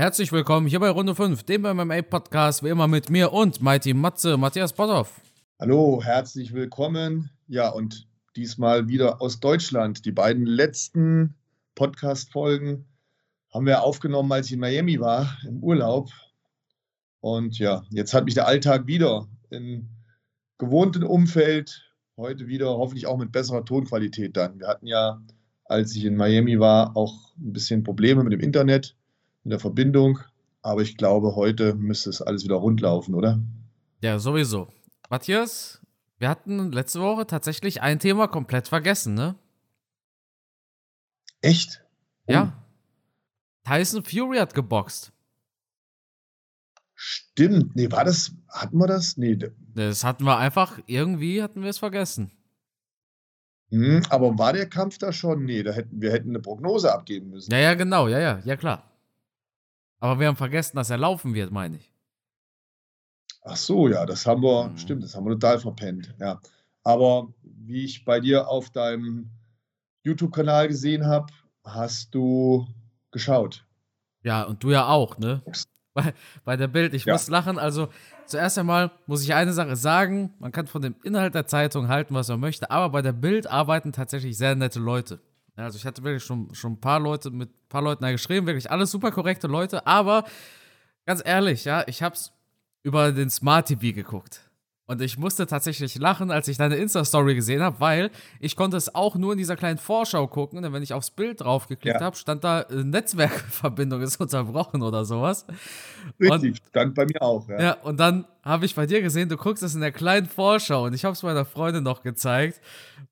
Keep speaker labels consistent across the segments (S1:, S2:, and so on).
S1: Herzlich willkommen hier bei Runde 5, dem MMA-Podcast, wie immer mit mir und Mighty Matze, Matthias Potthoff.
S2: Hallo, herzlich willkommen. Ja, und diesmal wieder aus Deutschland. Die beiden letzten Podcast-Folgen haben wir aufgenommen, als ich in Miami war, im Urlaub. Und ja, jetzt hat mich der Alltag wieder im gewohnten Umfeld, heute wieder hoffentlich auch mit besserer Tonqualität dann. Wir hatten ja, als ich in Miami war, auch ein bisschen Probleme mit dem Internet in der Verbindung. Aber ich glaube, heute müsste es alles wieder rund laufen, oder?
S1: Ja, sowieso. Matthias, wir hatten letzte Woche tatsächlich ein Thema komplett vergessen, ne?
S2: Echt?
S1: Oh. Ja. Tyson Fury hat geboxt.
S2: Stimmt. Nee, war das, hatten wir das? Nee.
S1: Das hatten wir einfach, irgendwie hatten wir es vergessen.
S2: Hm, aber war der Kampf da schon? Nee, da hätten, wir hätten eine Prognose abgeben müssen.
S1: Ja, ja, genau, ja, ja, ja, klar. Aber wir haben vergessen, dass er laufen wird, meine ich.
S2: Ach so, ja, das haben wir, mhm. stimmt, das haben wir total verpennt, ja. Aber wie ich bei dir auf deinem YouTube-Kanal gesehen habe, hast du geschaut.
S1: Ja, und du ja auch, ne? Bei, bei der Bild, ich ja. muss lachen. Also, zuerst einmal muss ich eine Sache sagen: Man kann von dem Inhalt der Zeitung halten, was man möchte, aber bei der Bild arbeiten tatsächlich sehr nette Leute. Also ich hatte wirklich schon, schon ein paar Leute mit paar Leuten da geschrieben, wirklich alles super korrekte Leute, aber ganz ehrlich, ja, ich hab's über den Smart TV geguckt. Und ich musste tatsächlich lachen, als ich deine Insta-Story gesehen habe, weil ich konnte es auch nur in dieser kleinen Vorschau gucken. Denn wenn ich aufs Bild draufgeklickt ja. habe, stand da, äh, Netzwerkverbindung ist unterbrochen oder sowas.
S2: Richtig, und, stand bei mir auch.
S1: Ja, ja und dann habe ich bei dir gesehen, du guckst es in der kleinen Vorschau. Und ich habe es meiner Freundin noch gezeigt,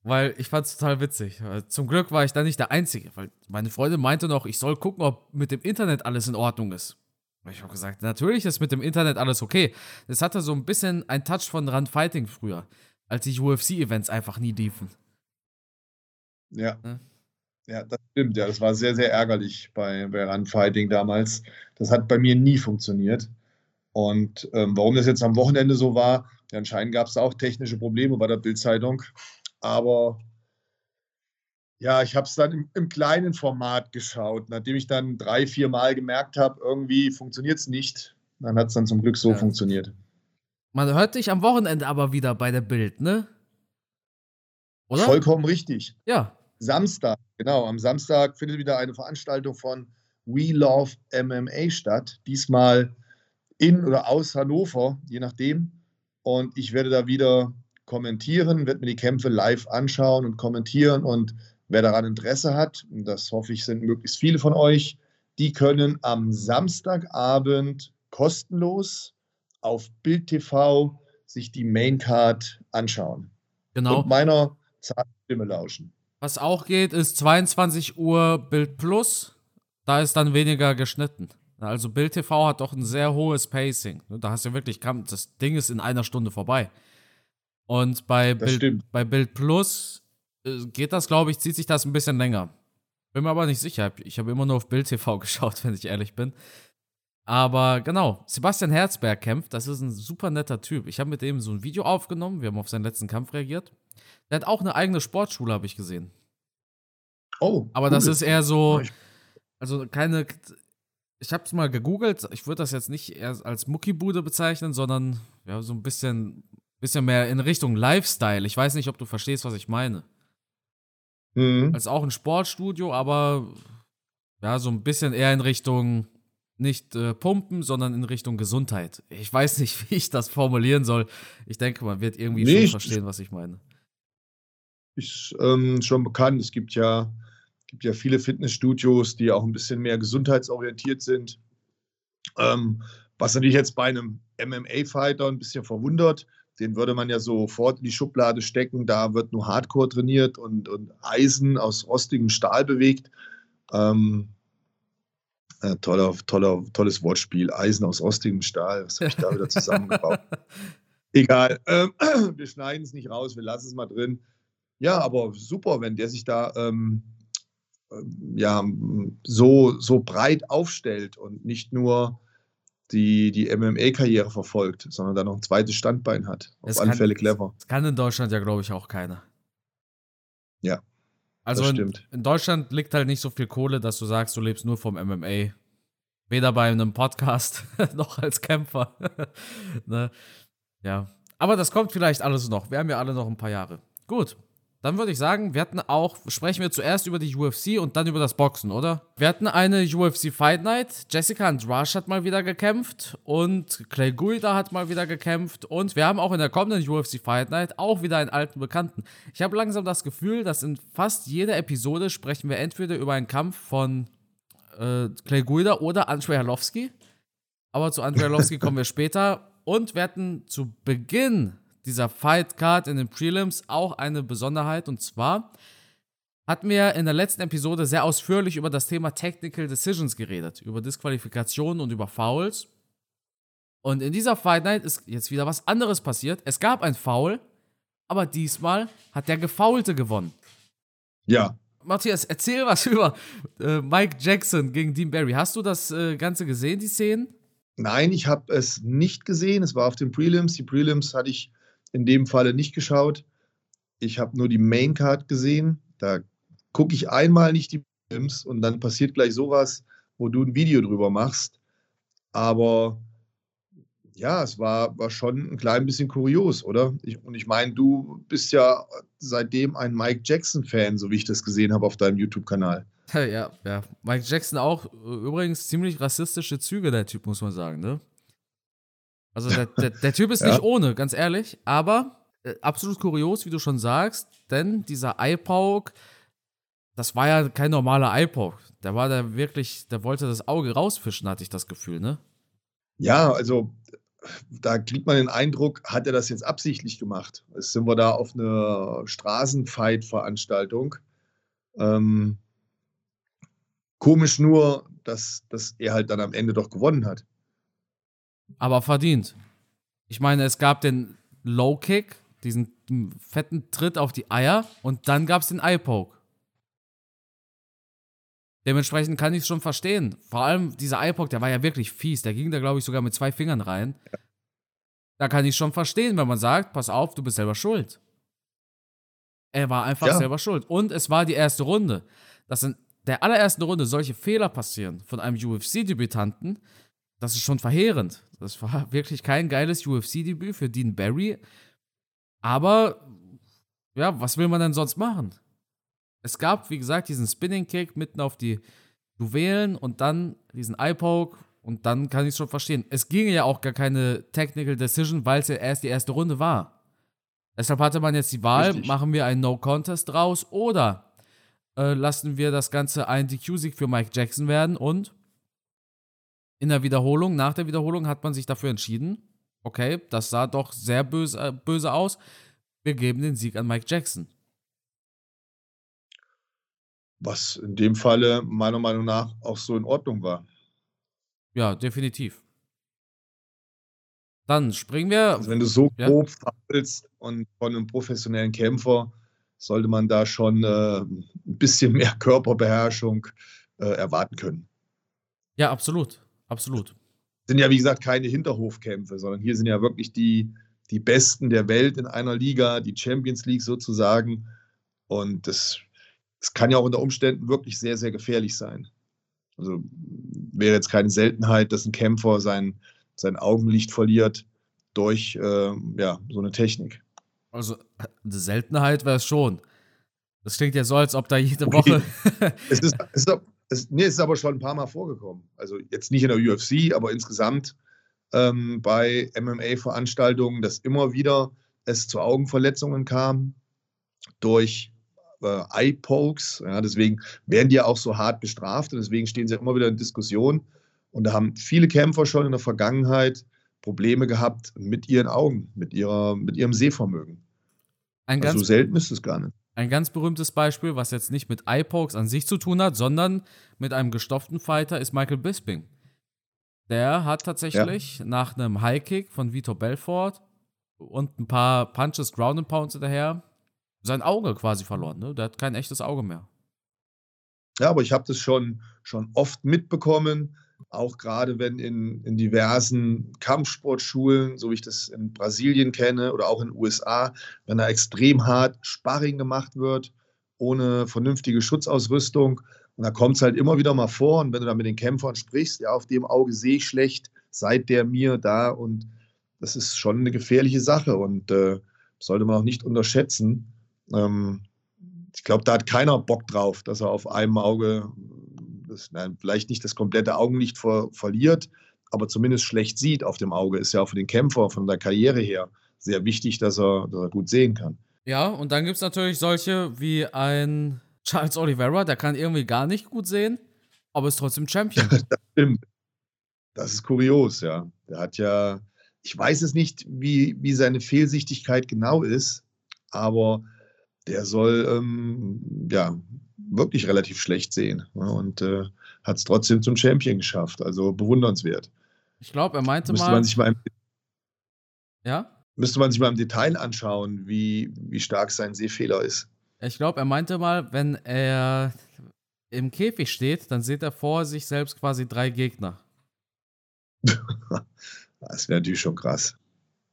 S1: weil ich fand es total witzig. Zum Glück war ich da nicht der Einzige, weil meine Freundin meinte noch, ich soll gucken, ob mit dem Internet alles in Ordnung ist. Ich habe gesagt, natürlich ist mit dem Internet alles okay. Das hatte so ein bisschen ein Touch von Run Fighting früher, als die UFC-Events einfach nie liefen.
S2: Ja. ja. Ja, das stimmt. Ja, das war sehr, sehr ärgerlich bei, bei Run Fighting damals. Das hat bei mir nie funktioniert. Und ähm, warum das jetzt am Wochenende so war, ja, anscheinend gab es auch technische Probleme bei der Bildzeitung. Aber ja, ich habe es dann im, im, kleinen Format geschaut. Nachdem ich dann drei, vier Mal gemerkt habe, irgendwie funktioniert es nicht, dann hat es dann zum Glück so ja. funktioniert.
S1: Man hört dich am Wochenende aber wieder bei der Bild, ne?
S2: Oder? Vollkommen richtig.
S1: Ja.
S2: Samstag, genau. Am Samstag findet wieder eine Veranstaltung von We Love MMA statt. Diesmal in oder aus Hannover, je nachdem. Und ich werde da wieder kommentieren, werde mir die Kämpfe live anschauen und kommentieren und Wer daran Interesse hat, und das hoffe ich, sind möglichst viele von euch, die können am Samstagabend kostenlos auf Bild TV sich die Maincard anschauen.
S1: Genau.
S2: Und meiner zarten Stimme lauschen.
S1: Was auch geht, ist 22 Uhr Bild Plus. Da ist dann weniger geschnitten. Also Bild TV hat doch ein sehr hohes Pacing. Da hast du wirklich, das Ding ist in einer Stunde vorbei. Und bei, Bild, bei Bild Plus geht das, glaube ich, zieht sich das ein bisschen länger. Bin mir aber nicht sicher. Ich habe immer nur auf Bild TV geschaut, wenn ich ehrlich bin. Aber genau, Sebastian Herzberg kämpft. Das ist ein super netter Typ. Ich habe mit dem so ein Video aufgenommen. Wir haben auf seinen letzten Kampf reagiert. Der hat auch eine eigene Sportschule, habe ich gesehen.
S2: Oh.
S1: Aber cool. das ist eher so. Also keine. Ich habe es mal gegoogelt. Ich würde das jetzt nicht eher als Muckibude bezeichnen, sondern ja, so ein bisschen, bisschen mehr in Richtung Lifestyle. Ich weiß nicht, ob du verstehst, was ich meine. Mhm. Als auch ein Sportstudio, aber ja, so ein bisschen eher in Richtung nicht äh, Pumpen, sondern in Richtung Gesundheit. Ich weiß nicht, wie ich das formulieren soll. Ich denke, man wird irgendwie nicht. schon verstehen, was ich meine.
S2: Ist ähm, schon bekannt. Es gibt ja, gibt ja viele Fitnessstudios, die auch ein bisschen mehr gesundheitsorientiert sind. Ähm, was natürlich jetzt bei einem MMA-Fighter ein bisschen verwundert, den würde man ja sofort in die Schublade stecken. Da wird nur Hardcore trainiert und, und Eisen aus rostigem Stahl bewegt. Ähm, äh, toller, toller, tolles Wortspiel. Eisen aus rostigem Stahl. Was habe ich da wieder zusammengebaut? Egal. Ähm, wir schneiden es nicht raus, wir lassen es mal drin. Ja, aber super, wenn der sich da ähm, ähm ja, so, so breit aufstellt und nicht nur die die MMA-Karriere verfolgt, sondern da noch ein zweites Standbein hat.
S1: Auf das alle kann, clever. Das kann in Deutschland ja, glaube ich, auch keiner.
S2: Ja.
S1: Also in, in, Deutschland liegt halt nicht so viel Kohle, dass du sagst, du lebst nur vom MMA. Weder bei einem Podcast noch als Kämpfer. ne? Ja. Aber das kommt vielleicht alles noch. Wir haben ja alle noch ein paar Jahre. Gut. Dann würde ich sagen, wir hatten auch, sprechen wir zuerst über die UFC und dann über das Boxen, oder? Wir hatten eine UFC Fight Night. Jessica Andrasch hat mal wieder gekämpft und Clay Guida hat mal wieder gekämpft und wir haben auch in der kommenden UFC Fight Night auch wieder einen alten Bekannten. Ich habe langsam das Gefühl, dass in fast jeder Episode sprechen wir entweder über einen Kampf von äh, Clay Guida oder Andrei Arlovski. Aber zu Andrei Arlovski kommen wir später. Und wir hatten zu Beginn dieser Fight Card in den Prelims auch eine Besonderheit. Und zwar hatten wir in der letzten Episode sehr ausführlich über das Thema Technical Decisions geredet, über Disqualifikationen und über Fouls. Und in dieser Fight Night ist jetzt wieder was anderes passiert. Es gab ein Foul, aber diesmal hat der Gefaulte gewonnen.
S2: Ja.
S1: Matthias, erzähl was über äh, Mike Jackson gegen Dean Barry. Hast du das äh, Ganze gesehen, die Szenen?
S2: Nein, ich habe es nicht gesehen. Es war auf den Prelims. Die Prelims hatte ich in dem Falle nicht geschaut. Ich habe nur die Main Card gesehen. Da gucke ich einmal nicht die Films und dann passiert gleich sowas, wo du ein Video drüber machst. Aber ja, es war, war schon ein klein bisschen kurios, oder? Ich, und ich meine, du bist ja seitdem ein Mike Jackson-Fan, so wie ich das gesehen habe auf deinem YouTube-Kanal.
S1: Ja, ja. Mike Jackson auch übrigens ziemlich rassistische Züge, der Typ, muss man sagen, ne? Also der, der, der Typ ist ja. nicht ohne, ganz ehrlich, aber äh, absolut kurios, wie du schon sagst, denn dieser Eyepoke, das war ja kein normaler Eyepoke. Der war da wirklich, der wollte das Auge rausfischen, hatte ich das Gefühl, ne?
S2: Ja, also da kriegt man den Eindruck, hat er das jetzt absichtlich gemacht? Jetzt sind wir da auf einer Straßenfight-Veranstaltung. Ähm, komisch nur, dass, dass er halt dann am Ende doch gewonnen hat.
S1: Aber verdient. Ich meine, es gab den Low Kick, diesen fetten Tritt auf die Eier und dann gab es den Eye Poke. Dementsprechend kann ich es schon verstehen. Vor allem dieser Eye Poke, der war ja wirklich fies. Der ging da, glaube ich, sogar mit zwei Fingern rein. Da kann ich schon verstehen, wenn man sagt, pass auf, du bist selber schuld. Er war einfach ja. selber schuld. Und es war die erste Runde. Dass in der allerersten Runde solche Fehler passieren von einem UFC-Debütanten, das ist schon verheerend. Das war wirklich kein geiles UFC-Debüt für Dean Barry. Aber, ja, was will man denn sonst machen? Es gab, wie gesagt, diesen Spinning Kick mitten auf die Juwelen und dann diesen Eye Poke und dann kann ich es schon verstehen. Es ging ja auch gar keine Technical Decision, weil es ja erst die erste Runde war. Deshalb hatte man jetzt die Wahl, Richtig. machen wir einen No Contest draus oder äh, lassen wir das Ganze ein DQ-Sieg für Mike Jackson werden und in der Wiederholung, nach der Wiederholung hat man sich dafür entschieden, okay, das sah doch sehr böse, äh, böse aus. Wir geben den Sieg an Mike Jackson.
S2: Was in dem Falle meiner Meinung nach auch so in Ordnung war.
S1: Ja, definitiv. Dann springen wir.
S2: Also wenn du so ja. grob fabelst und von einem professionellen Kämpfer sollte man da schon äh, ein bisschen mehr Körperbeherrschung äh, erwarten können.
S1: Ja, absolut. Absolut.
S2: Sind ja, wie gesagt, keine Hinterhofkämpfe, sondern hier sind ja wirklich die, die Besten der Welt in einer Liga, die Champions League sozusagen. Und das, das kann ja auch unter Umständen wirklich sehr, sehr gefährlich sein. Also wäre jetzt keine Seltenheit, dass ein Kämpfer sein, sein Augenlicht verliert durch äh, ja, so eine Technik.
S1: Also eine Seltenheit wäre es schon. Das klingt ja so, als ob da jede okay.
S2: Woche. es, ist, es, ist, es, nee, es ist aber schon ein paar Mal vorgekommen. Also jetzt nicht in der UFC, aber insgesamt ähm, bei MMA-Veranstaltungen, dass immer wieder es zu Augenverletzungen kam durch äh, Eye-Pokes. Ja, deswegen werden die ja auch so hart bestraft und deswegen stehen sie immer wieder in Diskussion. Und da haben viele Kämpfer schon in der Vergangenheit Probleme gehabt mit ihren Augen, mit, ihrer, mit ihrem Sehvermögen. Ein also so selten ist es gar nicht.
S1: Ein ganz berühmtes Beispiel, was jetzt nicht mit Eye-Pokes an sich zu tun hat, sondern mit einem gestopften Fighter, ist Michael Bisping. Der hat tatsächlich ja. nach einem High-Kick von Vitor Belfort und ein paar Punches, Ground and Pounds hinterher sein Auge quasi verloren. Ne? Der hat kein echtes Auge mehr.
S2: Ja, aber ich habe das schon, schon oft mitbekommen, auch gerade wenn in, in diversen Kampfsportschulen, so wie ich das in Brasilien kenne oder auch in den USA, wenn da extrem hart Sparring gemacht wird, ohne vernünftige Schutzausrüstung Und da kommt es halt immer wieder mal vor. Und wenn du dann mit den Kämpfern sprichst, ja, auf dem Auge sehe ich schlecht, seid der mir da. Und das ist schon eine gefährliche Sache und äh, sollte man auch nicht unterschätzen. Ähm, ich glaube, da hat keiner Bock drauf, dass er auf einem Auge das, nein, vielleicht nicht das komplette Augenlicht ver verliert, aber zumindest schlecht sieht auf dem Auge. Ist ja auch für den Kämpfer von der Karriere her sehr wichtig, dass er, dass er gut sehen kann.
S1: Ja, und dann gibt es natürlich solche wie ein Charles Oliveira, der kann irgendwie gar nicht gut sehen, aber ist trotzdem Champion.
S2: das stimmt. Das ist kurios, ja. Der hat ja, ich weiß es nicht, wie, wie seine Fehlsichtigkeit genau ist, aber der soll ähm, ja wirklich relativ schlecht sehen ja, und äh, hat es trotzdem zum Champion geschafft. Also bewundernswert.
S1: Ich glaube, er meinte
S2: müsste
S1: mal.
S2: Man sich mal im,
S1: ja?
S2: Müsste man sich mal im Detail anschauen, wie, wie stark sein Sehfehler ist.
S1: Ich glaube, er meinte mal, wenn er im Käfig steht, dann sieht er vor sich selbst quasi drei Gegner.
S2: das wäre natürlich schon krass.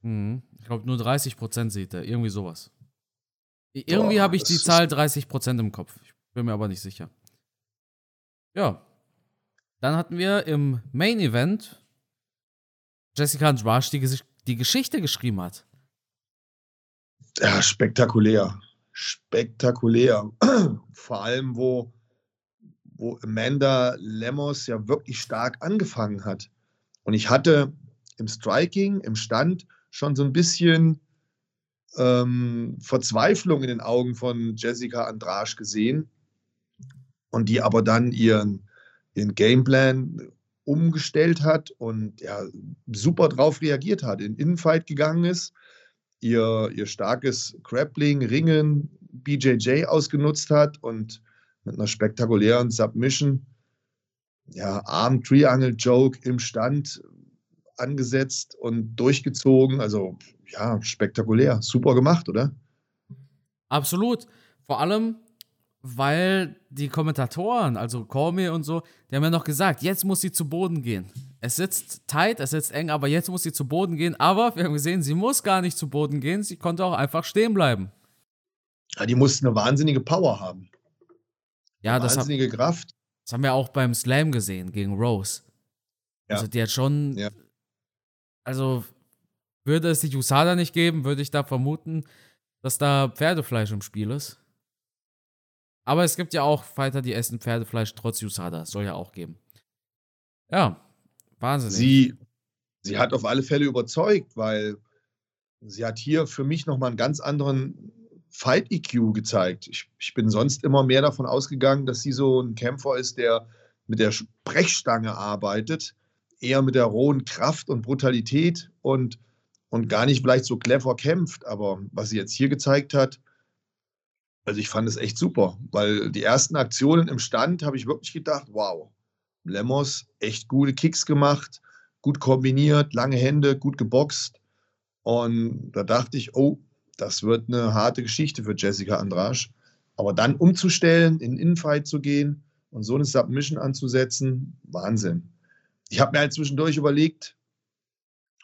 S1: Mhm. Ich glaube, nur 30% sieht er. Irgendwie sowas. Irgendwie habe ich die Zahl 30% im Kopf. Bin mir aber nicht sicher. Ja. Dann hatten wir im Main Event Jessica Andrade, die, die Geschichte geschrieben hat.
S2: Ja, spektakulär. Spektakulär. Vor allem, wo, wo Amanda Lemos ja wirklich stark angefangen hat. Und ich hatte im Striking, im Stand schon so ein bisschen ähm, Verzweiflung in den Augen von Jessica Andrasch gesehen und die aber dann ihren, ihren Gameplan umgestellt hat und ja, super drauf reagiert hat, in Innenfight gegangen ist, ihr, ihr starkes Grappling, Ringen, BJJ ausgenutzt hat und mit einer spektakulären Submission, ja, Arm Triangle Joke im Stand angesetzt und durchgezogen. Also ja, spektakulär. Super gemacht, oder?
S1: Absolut. Vor allem, weil die Kommentatoren, also Cormier und so, die haben ja noch gesagt, jetzt muss sie zu Boden gehen. Es sitzt tight, es sitzt eng, aber jetzt muss sie zu Boden gehen. Aber wir haben gesehen, sie muss gar nicht zu Boden gehen, sie konnte auch einfach stehen bleiben.
S2: Ja, die musste eine wahnsinnige Power haben.
S1: Ja, das
S2: wahnsinnige
S1: hab,
S2: Kraft.
S1: Das haben wir auch beim Slam gesehen gegen Rose. Ja. Also die hat schon ja also würde es die USADA nicht geben, würde ich da vermuten, dass da Pferdefleisch im Spiel ist. Aber es gibt ja auch Fighter, die essen Pferdefleisch trotz USADA. Soll ja auch geben. Ja, wahnsinnig.
S2: Sie, sie hat auf alle Fälle überzeugt, weil sie hat hier für mich nochmal einen ganz anderen Fight-EQ gezeigt. Ich, ich bin sonst immer mehr davon ausgegangen, dass sie so ein Kämpfer ist, der mit der Sprechstange arbeitet eher mit der rohen Kraft und Brutalität und, und gar nicht vielleicht so clever kämpft. Aber was sie jetzt hier gezeigt hat, also ich fand es echt super, weil die ersten Aktionen im Stand habe ich wirklich gedacht, wow, Lemos echt gute Kicks gemacht, gut kombiniert, lange Hände, gut geboxt. Und da dachte ich, oh, das wird eine harte Geschichte für Jessica Andrasch. Aber dann umzustellen, in Infight zu gehen und so eine Submission anzusetzen, Wahnsinn ich habe mir halt zwischendurch überlegt,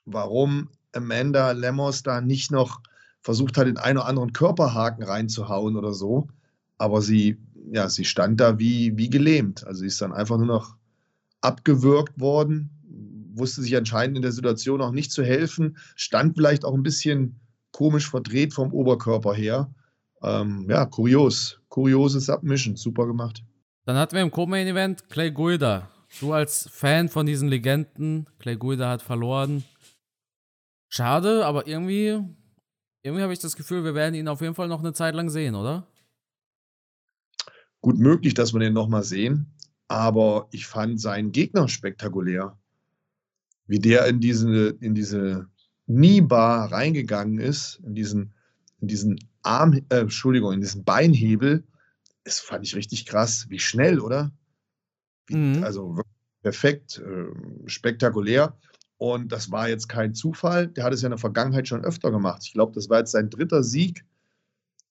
S2: warum Amanda Lemos da nicht noch versucht hat, den einen oder anderen Körperhaken reinzuhauen oder so. Aber sie, ja, sie stand da wie, wie gelähmt. Also sie ist dann einfach nur noch abgewürgt worden, wusste sich anscheinend in der Situation auch nicht zu helfen, stand vielleicht auch ein bisschen komisch verdreht vom Oberkörper her. Ähm, ja, kurios. Kuriose Submission. Super gemacht.
S1: Dann hatten wir im Co-Main-Event Clay Guida Du als Fan von diesen Legenden, Clay Guida hat verloren. Schade, aber irgendwie, irgendwie habe ich das Gefühl, wir werden ihn auf jeden Fall noch eine Zeit lang sehen, oder?
S2: Gut möglich, dass wir den nochmal sehen, aber ich fand seinen Gegner spektakulär. Wie der in diese, in diese Kniebar reingegangen ist, in diesen, in diesen Arm, äh, Entschuldigung, in diesen Beinhebel, das fand ich richtig krass. Wie schnell, oder? Mhm. Also perfekt, äh, spektakulär. Und das war jetzt kein Zufall. Der hat es ja in der Vergangenheit schon öfter gemacht. Ich glaube, das war jetzt sein dritter Sieg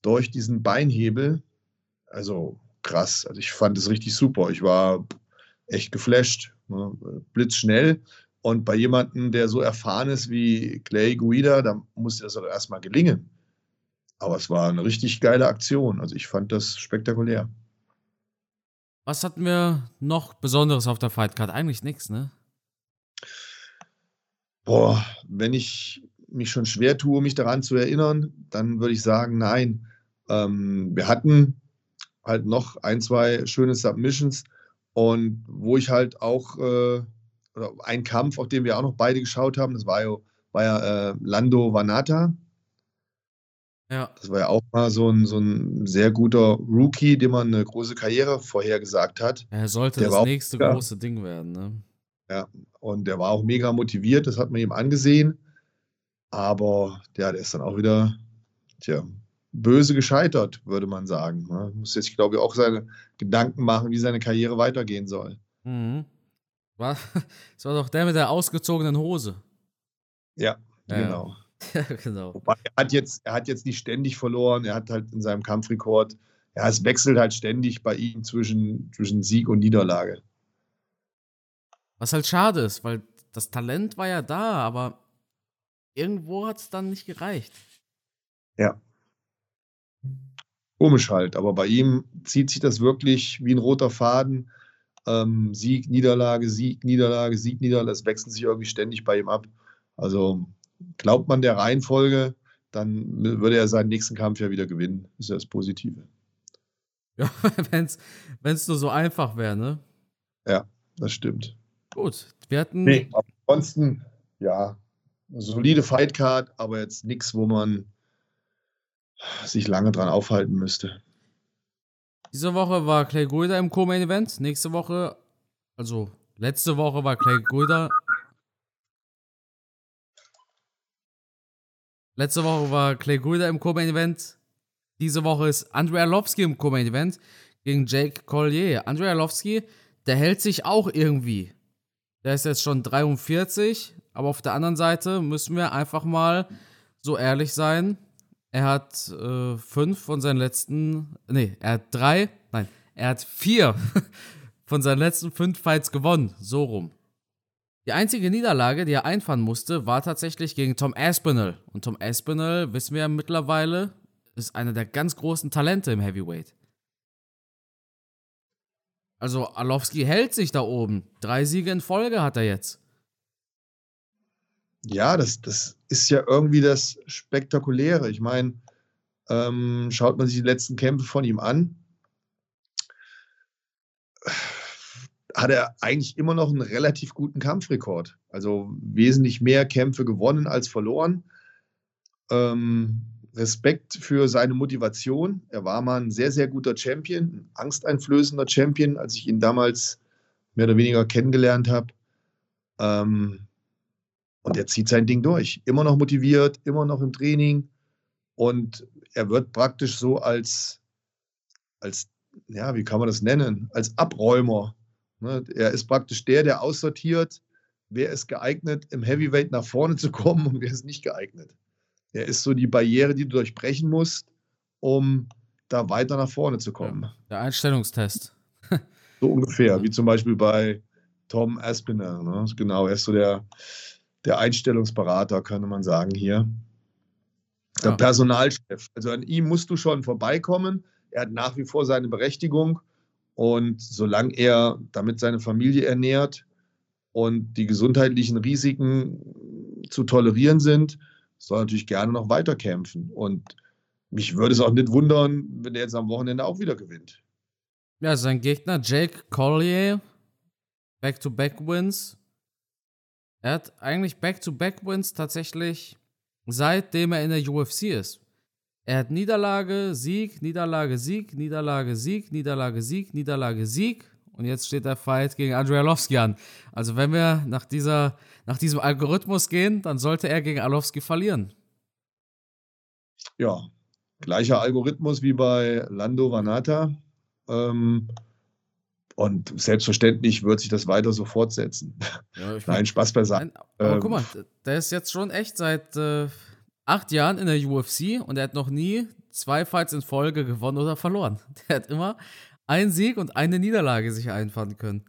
S2: durch diesen Beinhebel. Also krass. Also ich fand es richtig super. Ich war echt geflasht. Ne? Blitzschnell. Und bei jemandem, der so erfahren ist wie Clay Guida, da muss das auch erstmal gelingen. Aber es war eine richtig geile Aktion. Also ich fand das spektakulär.
S1: Was hatten wir noch Besonderes auf der Fightcard? Eigentlich nichts, ne?
S2: Boah, wenn ich mich schon schwer tue, mich daran zu erinnern, dann würde ich sagen, nein. Ähm, wir hatten halt noch ein, zwei schöne Submissions und wo ich halt auch, äh, oder ein Kampf, auf den wir auch noch beide geschaut haben, das war ja, war ja äh, Lando Vanata. Ja. Das war ja auch mal so ein, so ein sehr guter Rookie, dem man eine große Karriere vorhergesagt hat.
S1: Er sollte der das nächste auch, große Ding werden, ne?
S2: Ja, und der war auch mega motiviert, das hat man ihm angesehen. Aber ja, der ist dann auch wieder, tja, böse gescheitert, würde man sagen. Man muss jetzt, glaube ich, auch seine Gedanken machen, wie seine Karriere weitergehen soll.
S1: Mhm. War, das war doch der mit der ausgezogenen Hose.
S2: Ja, ja. genau. Genau. Wobei er hat, jetzt, er hat jetzt nicht ständig verloren, er hat halt in seinem Kampfrekord, ja, es wechselt halt ständig bei ihm zwischen, zwischen Sieg und Niederlage.
S1: Was halt schade ist, weil das Talent war ja da, aber irgendwo hat es dann nicht gereicht.
S2: Ja. Komisch halt, aber bei ihm zieht sich das wirklich wie ein roter Faden. Ähm, Sieg, Niederlage, Sieg, Niederlage, Sieg, Niederlage, das wechselt sich irgendwie ständig bei ihm ab. Also glaubt man der Reihenfolge, dann würde er seinen nächsten Kampf ja wieder gewinnen. Das ist ja das Positive.
S1: Ja, wenn es nur so einfach wäre, ne?
S2: Ja, das stimmt.
S1: Gut, wir hatten.
S2: Nee, ansonsten, ja, solide Fightcard, aber jetzt nichts, wo man sich lange dran aufhalten müsste.
S1: Diese Woche war Clay Guida im Co-Main Event. Nächste Woche, also letzte Woche war Clay Guida. Letzte Woche war Clay Guida im Co-Main Event. Diese Woche ist Andrea Arlovski im Co-Main Event gegen Jake Collier. Andrea Arlovski, der hält sich auch irgendwie. Der ist jetzt schon 43, aber auf der anderen Seite müssen wir einfach mal so ehrlich sein. Er hat äh, fünf von seinen letzten, nee, er hat drei, nein, er hat vier von seinen letzten fünf Fights gewonnen, so rum. Die einzige Niederlage, die er einfahren musste, war tatsächlich gegen Tom Aspinall. Und Tom Aspinall, wissen wir ja mittlerweile, ist einer der ganz großen Talente im Heavyweight. Also Arlovski hält sich da oben. Drei Siege in Folge hat er jetzt.
S2: Ja, das, das ist ja irgendwie das Spektakuläre. Ich meine, ähm, schaut man sich die letzten Kämpfe von ihm an, hat er eigentlich immer noch einen relativ guten Kampfrekord. Also wesentlich mehr Kämpfe gewonnen als verloren. Ähm, Respekt für seine Motivation. Er war mal ein sehr, sehr guter Champion, ein angsteinflößender Champion, als ich ihn damals mehr oder weniger kennengelernt habe. Ähm, und er zieht sein Ding durch. Immer noch motiviert, immer noch im Training. Und er wird praktisch so als, als ja, wie kann man das nennen? Als Abräumer. Ne? Er ist praktisch der, der aussortiert, wer ist geeignet, im Heavyweight nach vorne zu kommen und wer ist nicht geeignet. Er ist so die Barriere, die du durchbrechen musst, um da weiter nach vorne zu kommen. Ja,
S1: der Einstellungstest.
S2: so ungefähr, wie zum Beispiel bei Tom Aspinall. Ne? Genau, er ist so der, der Einstellungsberater, könnte man sagen hier. Der ja. Personalchef. Also an ihm musst du schon vorbeikommen. Er hat nach wie vor seine Berechtigung. Und solange er damit seine Familie ernährt und die gesundheitlichen Risiken zu tolerieren sind, soll natürlich gerne noch weiter kämpfen. Und mich würde es auch nicht wundern, wenn er jetzt am Wochenende auch wieder gewinnt.
S1: Ja, sein Gegner Jake Collier, Back-to-Back-Wins. Er hat eigentlich Back-to-Back-Wins tatsächlich seitdem er in der UFC ist. Er hat Niederlage, Sieg, Niederlage, Sieg, Niederlage, Sieg, Niederlage, Sieg, Niederlage, Sieg. Und jetzt steht der Fight gegen Andrei Arlovski an. Also wenn wir nach, dieser, nach diesem Algorithmus gehen, dann sollte er gegen Arlovski verlieren.
S2: Ja, gleicher Algorithmus wie bei Lando Vanata. Ähm, und selbstverständlich wird sich das weiter so fortsetzen. Ja, Nein, Spaß beiseite.
S1: Aber ähm, guck mal, der ist jetzt schon echt seit äh, acht Jahren in der UFC und er hat noch nie zwei Fights in Folge gewonnen oder verloren. Der hat immer einen Sieg und eine Niederlage sich einfahren können.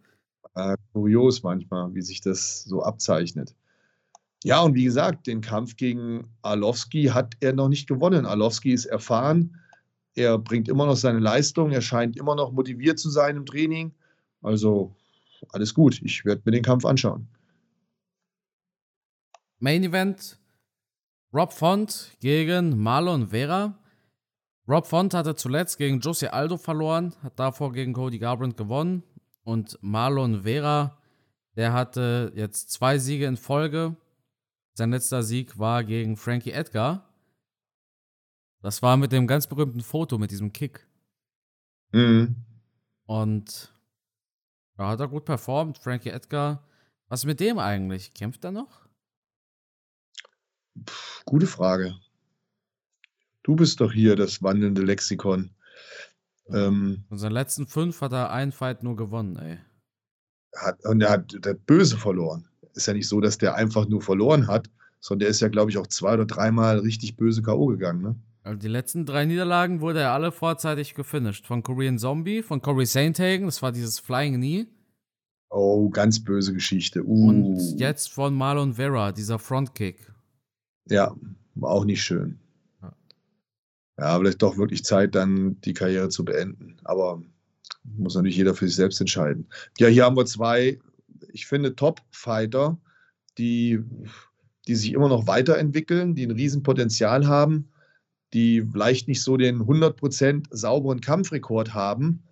S2: Äh, kurios manchmal, wie sich das so abzeichnet. Ja, und wie gesagt, den Kampf gegen Arlovski hat er noch nicht gewonnen. Arlovski ist erfahren Er bringt immer noch seine Leistung. Er scheint immer noch motiviert zu sein im Training. Also alles gut. Ich werde mir den Kampf anschauen.
S1: Main Event: Rob Font gegen Marlon Vera. Rob Font hatte zuletzt gegen Jose Aldo verloren, hat davor gegen Cody Garbrandt gewonnen. Und Marlon Vera, der hatte jetzt zwei Siege in Folge. Sein letzter Sieg war gegen Frankie Edgar. Das war mit dem ganz berühmten Foto, mit diesem Kick. Mhm. Und da hat er gut performt. Frankie Edgar. Was ist mit dem eigentlich? Kämpft er noch?
S2: Puh, gute Frage. Du bist doch hier das wandelnde Lexikon.
S1: Ähm, Von seinen letzten fünf hat er einen Fight nur gewonnen, ey.
S2: Hat, und er hat, der hat böse verloren. Ist ja nicht so, dass der einfach nur verloren hat, sondern der ist ja, glaube ich, auch zwei oder dreimal richtig böse K.O. gegangen, ne?
S1: Also die letzten drei Niederlagen wurde er alle vorzeitig gefinisht. Von Korean Zombie, von Corey Sainthagen, das war dieses Flying Knee.
S2: Oh, ganz böse Geschichte.
S1: Uh. Und jetzt von Marlon Vera, dieser Frontkick.
S2: Ja, war auch nicht schön. Ja. vielleicht doch wirklich Zeit, dann die Karriere zu beenden. Aber muss natürlich jeder für sich selbst entscheiden. Ja, hier haben wir zwei, ich finde, Top-Fighter, die, die sich immer noch weiterentwickeln, die ein Riesenpotenzial haben die vielleicht nicht so den 100% sauberen Kampfrekord haben,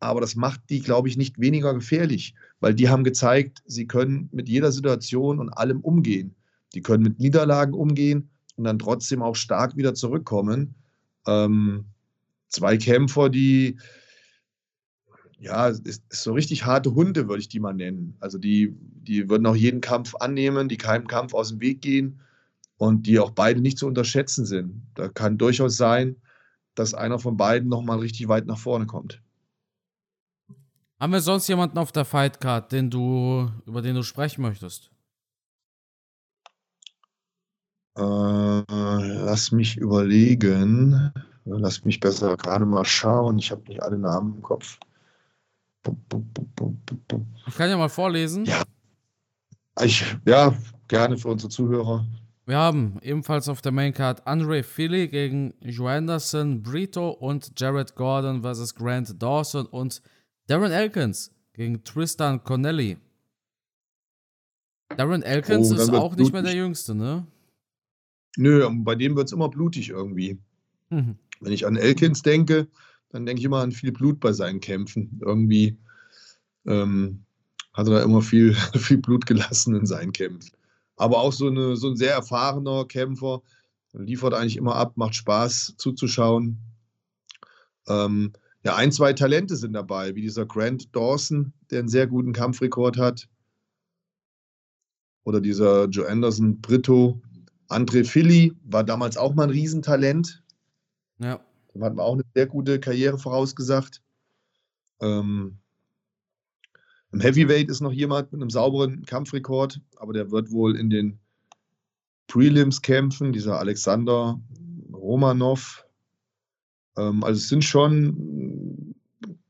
S2: aber das macht die, glaube ich, nicht weniger gefährlich, weil die haben gezeigt, sie können mit jeder Situation und allem umgehen. Die können mit Niederlagen umgehen und dann trotzdem auch stark wieder zurückkommen. Ähm, zwei Kämpfer, die, ja, ist, ist so richtig harte Hunde, würde ich die mal nennen. Also die, die würden auch jeden Kampf annehmen, die keinem Kampf aus dem Weg gehen und die auch beide nicht zu unterschätzen sind. Da kann durchaus sein, dass einer von beiden nochmal richtig weit nach vorne kommt.
S1: Haben wir sonst jemanden auf der Fightcard, den du, über den du sprechen möchtest?
S2: Äh, lass mich überlegen. Lass mich besser gerade mal schauen. Ich habe nicht alle Namen im Kopf.
S1: Ich kann ja mal vorlesen.
S2: Ja, ich, ja gerne für unsere Zuhörer.
S1: Wir haben ebenfalls auf der Maincard Andre Philly gegen Joanderson Brito und Jared Gordon vs. Grant Dawson und Darren Elkins gegen Tristan Connelly. Darren Elkins oh, ist auch nicht mehr der Jüngste, ne?
S2: Nö, bei dem wird es immer blutig irgendwie. Mhm. Wenn ich an Elkins denke, dann denke ich immer an viel Blut bei seinen Kämpfen. Irgendwie ähm, hat er da immer viel, viel Blut gelassen in seinen Kämpfen aber auch so, eine, so ein sehr erfahrener Kämpfer. Liefert eigentlich immer ab, macht Spaß zuzuschauen. Ähm, ja, ein, zwei Talente sind dabei, wie dieser Grant Dawson, der einen sehr guten Kampfrekord hat. Oder dieser Joe Anderson Brito. André Philly war damals auch mal ein Riesentalent. Ja. Dem hat man auch eine sehr gute Karriere vorausgesagt. Ähm, im Heavyweight ist noch jemand mit einem sauberen Kampfrekord, aber der wird wohl in den Prelims kämpfen, dieser Alexander Romanov. Ähm, also es sind schon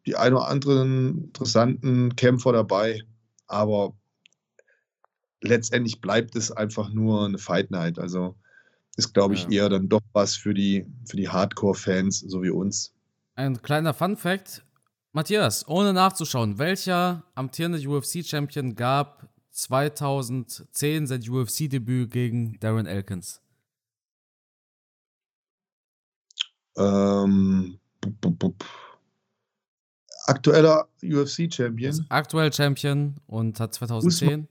S2: die ein oder anderen interessanten Kämpfer dabei, aber letztendlich bleibt es einfach nur eine Fight Night. Also ist, glaube ich, ja. eher dann doch was für die, für die Hardcore-Fans, so wie uns.
S1: Ein kleiner Fun Fact: Matthias, ohne nachzuschauen, welcher amtierende UFC-Champion gab 2010 sein UFC-Debüt gegen Darren Elkins?
S2: Ähm, aktueller UFC-Champion.
S1: Aktuell Champion und hat 2010, Usman.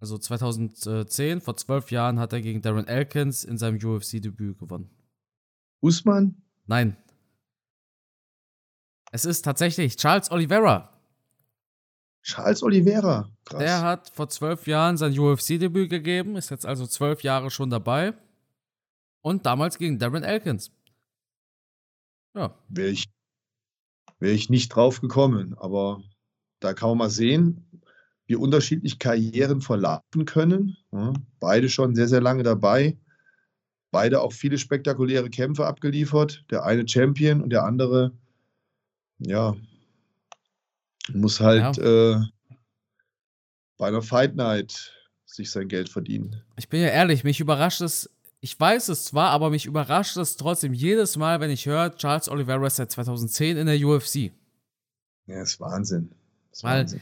S1: Also 2010, vor zwölf Jahren, hat er gegen Darren Elkins in seinem UFC-Debüt gewonnen.
S2: Usman?
S1: Nein, es ist tatsächlich Charles Oliveira.
S2: Charles Oliveira,
S1: krass. Der hat vor zwölf Jahren sein UFC-Debüt gegeben, ist jetzt also zwölf Jahre schon dabei. Und damals gegen Darren Elkins.
S2: Ja. Wäre ich, wär ich nicht drauf gekommen, aber da kann man mal sehen, wie unterschiedlich Karrieren verlaufen können. Ja, beide schon sehr, sehr lange dabei. Beide auch viele spektakuläre Kämpfe abgeliefert. Der eine Champion und der andere ja, muss halt ja. äh, bei einer Fight Night sich sein Geld verdienen.
S1: Ich bin ja ehrlich, mich überrascht es ich weiß es zwar, aber mich überrascht es trotzdem jedes Mal, wenn ich höre, Charles Oliveira ist seit 2010 in der UFC.
S2: Ja, ist Wahnsinn. Das ist
S1: Weil
S2: Wahnsinn.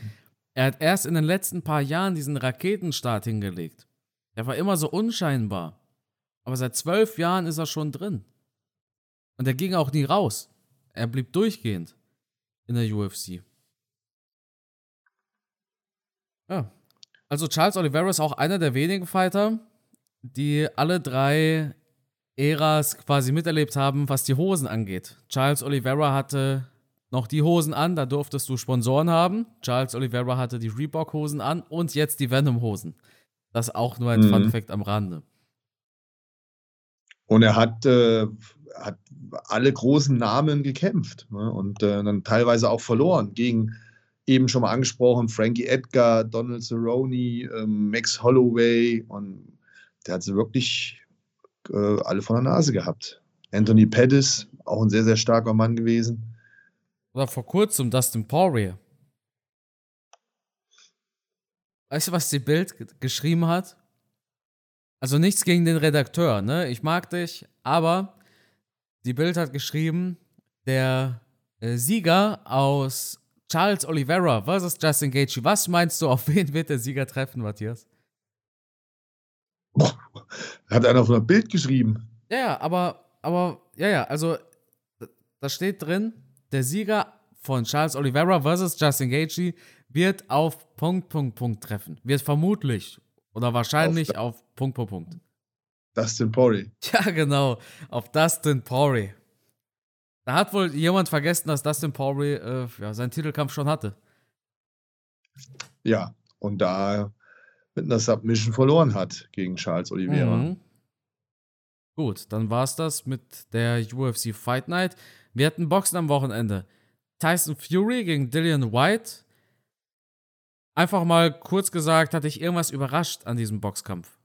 S1: Er hat erst in den letzten paar Jahren diesen Raketenstart hingelegt. Er war immer so unscheinbar. Aber seit zwölf Jahren ist er schon drin. Und er ging auch nie raus. Er blieb durchgehend in der UFC. Ja. Also Charles Oliveira ist auch einer der wenigen Fighter, die alle drei Äras quasi miterlebt haben, was die Hosen angeht. Charles Oliveira hatte noch die Hosen an, da durftest du Sponsoren haben. Charles Oliveira hatte die Reebok-Hosen an und jetzt die Venom-Hosen. Das auch nur ein mhm. Fun-Fact am Rande.
S2: Und er hat, äh, hat alle großen Namen gekämpft ne? und äh, dann teilweise auch verloren gegen eben schon mal angesprochen Frankie Edgar, Donald Cerrone, äh, Max Holloway und der hat sie wirklich äh, alle von der Nase gehabt. Anthony Pettis, auch ein sehr, sehr starker Mann gewesen.
S1: Oder vor kurzem Dustin Poirier. Weißt du, was die Bild geschrieben hat? Also nichts gegen den Redakteur, ne? Ich mag dich, aber die Bild hat geschrieben, der äh, Sieger aus Charles Oliveira versus Justin Gaethje. Was meinst du, auf wen wird der Sieger treffen, Matthias?
S2: Boah, hat einer von der Bild geschrieben.
S1: Ja, ja, aber, aber, ja, ja, also, da steht drin, der Sieger von Charles Oliveira versus Justin Gaethje wird auf Punkt, Punkt, Punkt treffen. Wird vermutlich oder wahrscheinlich auf, auf Punkt, Punkt, Punkt.
S2: Dustin Poirier.
S1: Ja, genau, auf Dustin Poirier. Da hat wohl jemand vergessen, dass Dustin Poirier äh, ja, seinen Titelkampf schon hatte.
S2: Ja, und da mit einer Submission verloren hat gegen Charles Oliveira. Mhm.
S1: Gut, dann war es das mit der UFC Fight Night. Wir hatten Boxen am Wochenende. Tyson Fury gegen Dillian White. Einfach mal kurz gesagt, hatte ich irgendwas überrascht an diesem Boxkampf?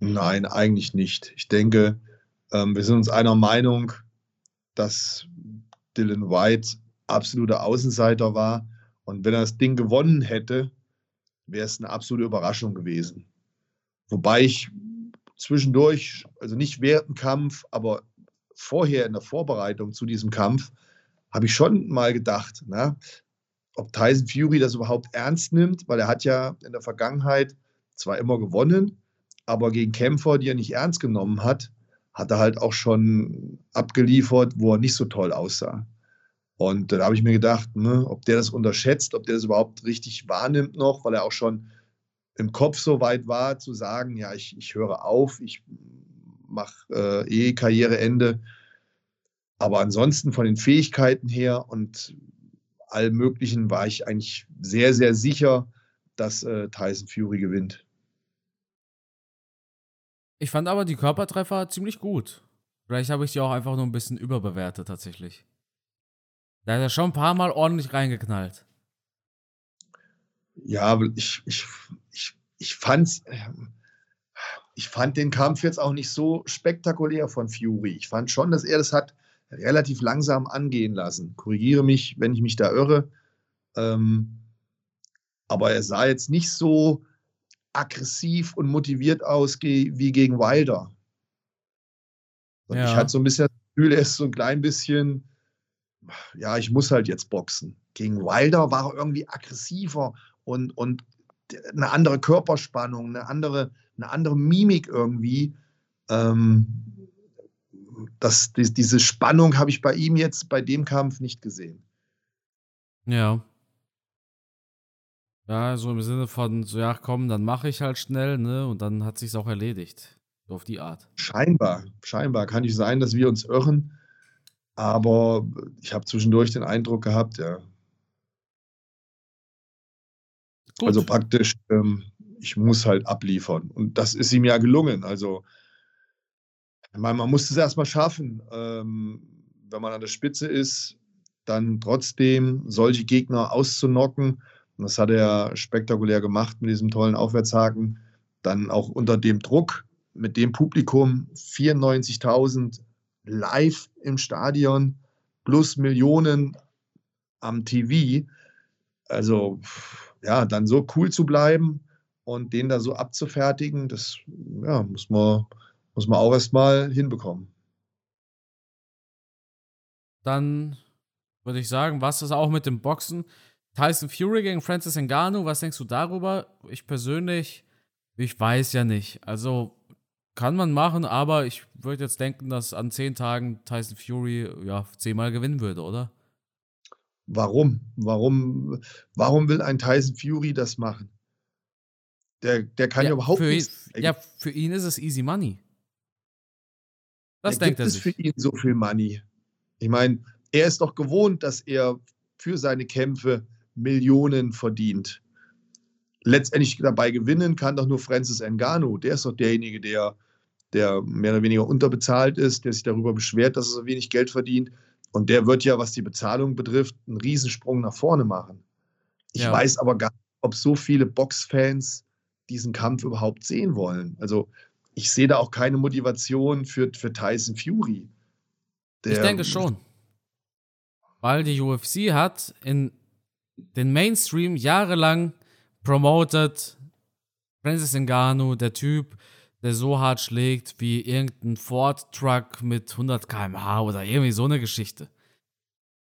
S2: Nein, eigentlich nicht. Ich denke, ähm, wir sind uns einer Meinung, dass Dylan White absoluter Außenseiter war. Und wenn er das Ding gewonnen hätte, wäre es eine absolute Überraschung gewesen. Wobei ich zwischendurch, also nicht während dem Kampf, aber vorher in der Vorbereitung zu diesem Kampf, habe ich schon mal gedacht, na, ob Tyson Fury das überhaupt ernst nimmt, weil er hat ja in der Vergangenheit zwar immer gewonnen, aber gegen Kämpfer, die er nicht ernst genommen hat, hat er halt auch schon abgeliefert, wo er nicht so toll aussah. Und da habe ich mir gedacht, ne, ob der das unterschätzt, ob der das überhaupt richtig wahrnimmt noch, weil er auch schon im Kopf so weit war, zu sagen, ja, ich, ich höre auf, ich mache äh, eh Karriereende. Aber ansonsten von den Fähigkeiten her und allem Möglichen war ich eigentlich sehr, sehr sicher, dass äh, Tyson Fury gewinnt.
S1: Ich fand aber die Körpertreffer ziemlich gut. Vielleicht habe ich sie auch einfach nur ein bisschen überbewertet tatsächlich. Da hat er schon ein paar Mal ordentlich reingeknallt.
S2: Ja, ich, ich, ich, ich fand's, ich fand den Kampf jetzt auch nicht so spektakulär von Fury. Ich fand schon, dass er das hat relativ langsam angehen lassen. Korrigiere mich, wenn ich mich da irre. Ähm, aber er sah jetzt nicht so aggressiv und motiviert aus wie gegen Wilder. Ja. Ich hatte so ein bisschen das Gefühl, er ist so ein klein bisschen ja, ich muss halt jetzt boxen. Gegen Wilder war er irgendwie aggressiver und, und eine andere Körperspannung, eine andere, eine andere Mimik irgendwie. Ähm, das, die, diese Spannung habe ich bei ihm jetzt bei dem Kampf nicht gesehen.
S1: Ja. Ja, so im Sinne von, so, ja, komm, dann mache ich halt schnell, ne? Und dann hat sich's auch erledigt. So auf die Art.
S2: Scheinbar, scheinbar. Kann nicht sein, dass wir uns irren. Aber ich habe zwischendurch den Eindruck gehabt, ja. Gut. Also praktisch, ähm, ich muss halt abliefern. Und das ist ihm ja gelungen. Also, man, man muss es erstmal schaffen, ähm, wenn man an der Spitze ist, dann trotzdem solche Gegner auszunocken. Und das hat er spektakulär gemacht mit diesem tollen Aufwärtshaken. Dann auch unter dem Druck, mit dem Publikum, 94.000 live im Stadion plus Millionen am TV. Also ja, dann so cool zu bleiben und den da so abzufertigen, das ja, muss man, Muss man auch erstmal hinbekommen.
S1: Dann würde ich sagen, was ist auch mit dem Boxen? Tyson Fury gegen Francis Ngannou, was denkst du darüber? Ich persönlich, ich weiß ja nicht. Also kann man machen, aber ich würde jetzt denken, dass an zehn Tagen Tyson Fury ja zehnmal gewinnen würde, oder?
S2: Warum? Warum, warum will ein Tyson Fury das machen? Der, der kann ja, ja überhaupt
S1: für
S2: nichts.
S1: Ja, für ihn ist es easy money. Das
S2: ja,
S1: denkt
S2: er
S1: sich.
S2: Gibt es für ihn so viel Money? Ich meine, er ist doch gewohnt, dass er für seine Kämpfe Millionen verdient. Letztendlich dabei gewinnen kann doch nur Francis Ngannou. Der ist doch derjenige, der, der mehr oder weniger unterbezahlt ist, der sich darüber beschwert, dass er so wenig Geld verdient. Und der wird ja, was die Bezahlung betrifft, einen Riesensprung nach vorne machen. Ich ja. weiß aber gar nicht, ob so viele Boxfans diesen Kampf überhaupt sehen wollen. Also ich sehe da auch keine Motivation für, für Tyson Fury.
S1: Ich denke schon. Weil die UFC hat in den Mainstream jahrelang promotet. Francis Ngannou, der Typ, der so hart schlägt wie irgendein Ford-Truck mit 100 km/h oder irgendwie so eine Geschichte.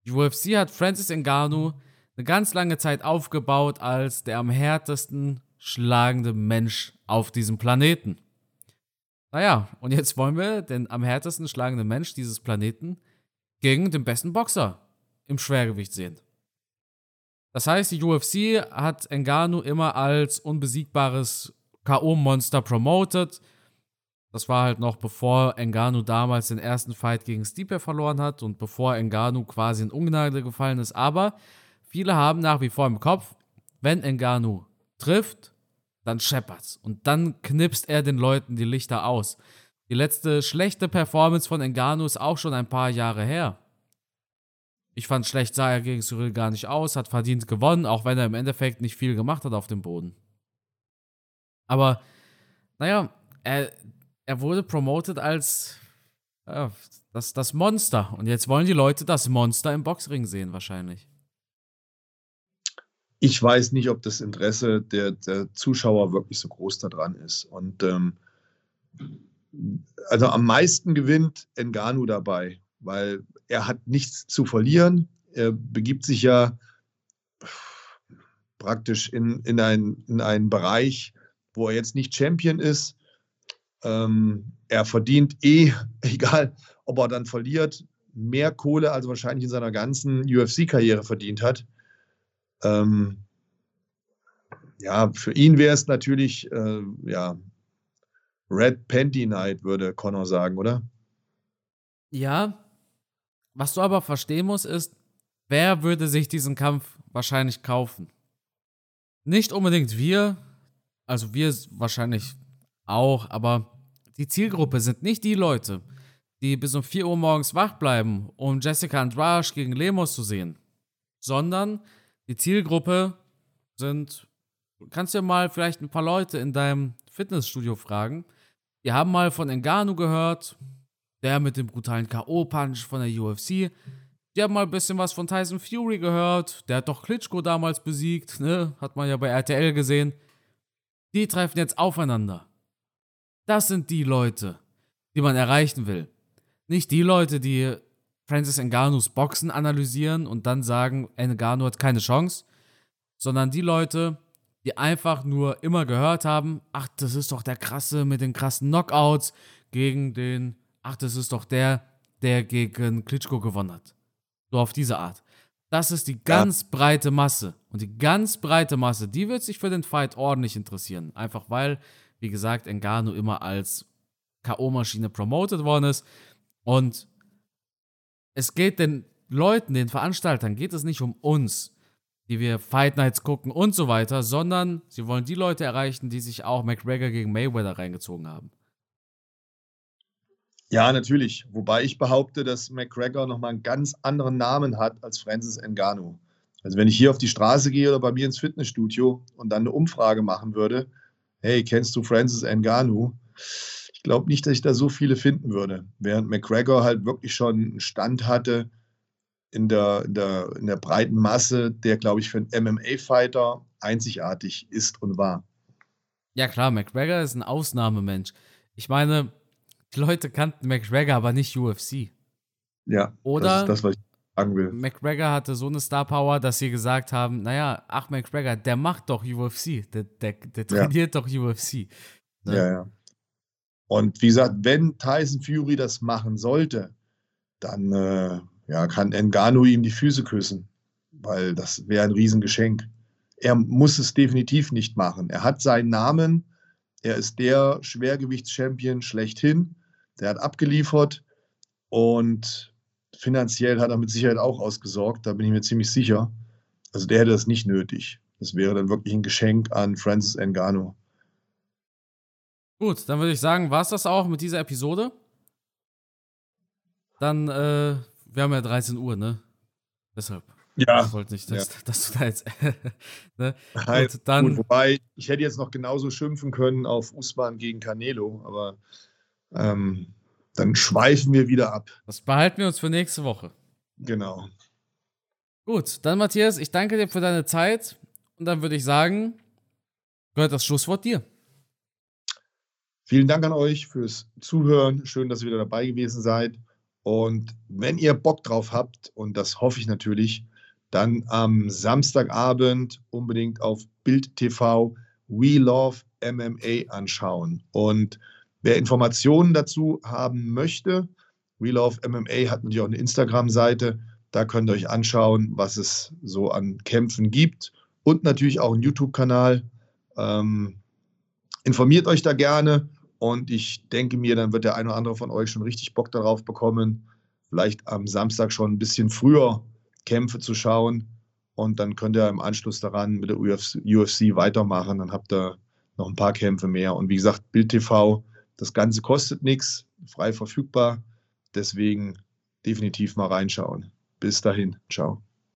S1: Die UFC hat Francis Ngannou eine ganz lange Zeit aufgebaut als der am härtesten schlagende Mensch auf diesem Planeten. Naja, und jetzt wollen wir den am härtesten schlagenden Mensch dieses Planeten gegen den besten Boxer im Schwergewicht sehen. Das heißt, die UFC hat Ngannou immer als unbesiegbares K.O.-Monster promoted. Das war halt noch bevor Ngannou damals den ersten Fight gegen Stipe verloren hat und bevor Ngannou quasi in Ungnade gefallen ist. Aber viele haben nach wie vor im Kopf, wenn Ngannou trifft, dann scheppert's. Und dann knipst er den Leuten die Lichter aus. Die letzte schlechte Performance von Ngannou ist auch schon ein paar Jahre her. Ich fand schlecht sah er gegen Cyril gar nicht aus, hat verdient gewonnen, auch wenn er im Endeffekt nicht viel gemacht hat auf dem Boden. Aber, naja, er, er wurde promoted als ja, das, das Monster. Und jetzt wollen die Leute das Monster im Boxring sehen, wahrscheinlich.
S2: Ich weiß nicht, ob das Interesse der, der Zuschauer wirklich so groß daran ist. Und ähm, also am meisten gewinnt Enganu dabei, weil er hat nichts zu verlieren. Er begibt sich ja praktisch in, in, ein, in einen Bereich, wo er jetzt nicht Champion ist. Ähm, er verdient eh, egal ob er dann verliert, mehr Kohle, als er wahrscheinlich in seiner ganzen UFC-Karriere verdient hat. Ähm, ja, für ihn wäre es natürlich, äh, ja, Red Panty Night, würde Connor sagen, oder?
S1: Ja, was du aber verstehen musst, ist, wer würde sich diesen Kampf wahrscheinlich kaufen? Nicht unbedingt wir, also wir wahrscheinlich auch, aber die Zielgruppe sind nicht die Leute, die bis um 4 Uhr morgens wach bleiben, um Jessica Andrade gegen Lemos zu sehen, sondern die Zielgruppe sind, kannst du ja mal vielleicht ein paar Leute in deinem Fitnessstudio fragen, die haben mal von Engano gehört, der mit dem brutalen K.O.-Punch von der UFC. Die haben mal ein bisschen was von Tyson Fury gehört. Der hat doch Klitschko damals besiegt, ne? Hat man ja bei RTL gesehen. Die treffen jetzt aufeinander. Das sind die Leute, die man erreichen will. Nicht die Leute, die Francis Ngannous Boxen analysieren und dann sagen, Ngannou hat keine Chance, sondern die Leute, die einfach nur immer gehört haben, ach, das ist doch der krasse mit den krassen Knockouts gegen den ach, das ist doch der, der gegen Klitschko gewonnen hat. So auf diese Art. Das ist die ganz ja. breite Masse. Und die ganz breite Masse, die wird sich für den Fight ordentlich interessieren. Einfach weil, wie gesagt, Engano immer als K.O.-Maschine promoted worden ist. Und es geht den Leuten, den Veranstaltern, geht es nicht um uns, die wir Fight Nights gucken und so weiter, sondern sie wollen die Leute erreichen, die sich auch McGregor gegen Mayweather reingezogen haben.
S2: Ja, natürlich. Wobei ich behaupte, dass McGregor nochmal einen ganz anderen Namen hat als Francis Ngannou. Also wenn ich hier auf die Straße gehe oder bei mir ins Fitnessstudio und dann eine Umfrage machen würde, hey, kennst du Francis Ngannou? Ich glaube nicht, dass ich da so viele finden würde. Während McGregor halt wirklich schon einen Stand hatte in der, in der, in der breiten Masse, der, glaube ich, für einen MMA-Fighter einzigartig ist und war.
S1: Ja klar, McGregor ist ein Ausnahmemensch. Ich meine, die Leute kannten McGregor, aber nicht UFC.
S2: Ja,
S1: Oder
S2: das ist das, was ich sagen will.
S1: McGregor hatte so eine Star Power, dass sie gesagt haben, naja, ach McGregor, der macht doch UFC, der, der, der trainiert ja. doch UFC.
S2: Ne? Ja, ja. Und wie gesagt, wenn Tyson Fury das machen sollte, dann äh, ja, kann Ngannou ihm die Füße küssen, weil das wäre ein Riesengeschenk. Er muss es definitiv nicht machen. Er hat seinen Namen, er ist der Schwergewichtschampion schlechthin, der hat abgeliefert und finanziell hat er mit Sicherheit auch ausgesorgt, da bin ich mir ziemlich sicher. Also der hätte das nicht nötig. Das wäre dann wirklich ein Geschenk an Francis Ngannou.
S1: Gut, dann würde ich sagen, war es das auch mit dieser Episode. Dann, äh, wir haben ja 13 Uhr, ne? Deshalb.
S2: Ja.
S1: Ich wollte nicht, dass, ja. dass, du da jetzt.
S2: ne? Nein, dann, gut, wobei, ich hätte jetzt noch genauso schimpfen können auf Usman gegen Canelo, aber ähm, dann schweifen wir wieder ab.
S1: Das behalten wir uns für nächste Woche.
S2: Genau.
S1: Gut, dann Matthias, ich danke dir für deine Zeit und dann würde ich sagen, gehört das Schlusswort dir.
S2: Vielen Dank an euch fürs Zuhören. Schön, dass ihr wieder dabei gewesen seid. Und wenn ihr Bock drauf habt, und das hoffe ich natürlich, dann am Samstagabend unbedingt auf Bild TV We Love MMA anschauen. Und wer Informationen dazu haben möchte, We Love MMA hat natürlich auch eine Instagram-Seite. Da könnt ihr euch anschauen, was es so an Kämpfen gibt. Und natürlich auch einen YouTube-Kanal. Ähm, informiert euch da gerne und ich denke mir, dann wird der eine oder andere von euch schon richtig Bock darauf bekommen, vielleicht am Samstag schon ein bisschen früher Kämpfe zu schauen. Und dann könnt ihr im Anschluss daran mit der UFC, UFC weitermachen. Dann habt ihr noch ein paar Kämpfe mehr. Und wie gesagt, Bild TV, das Ganze kostet nichts, frei verfügbar. Deswegen definitiv mal reinschauen. Bis dahin. Ciao.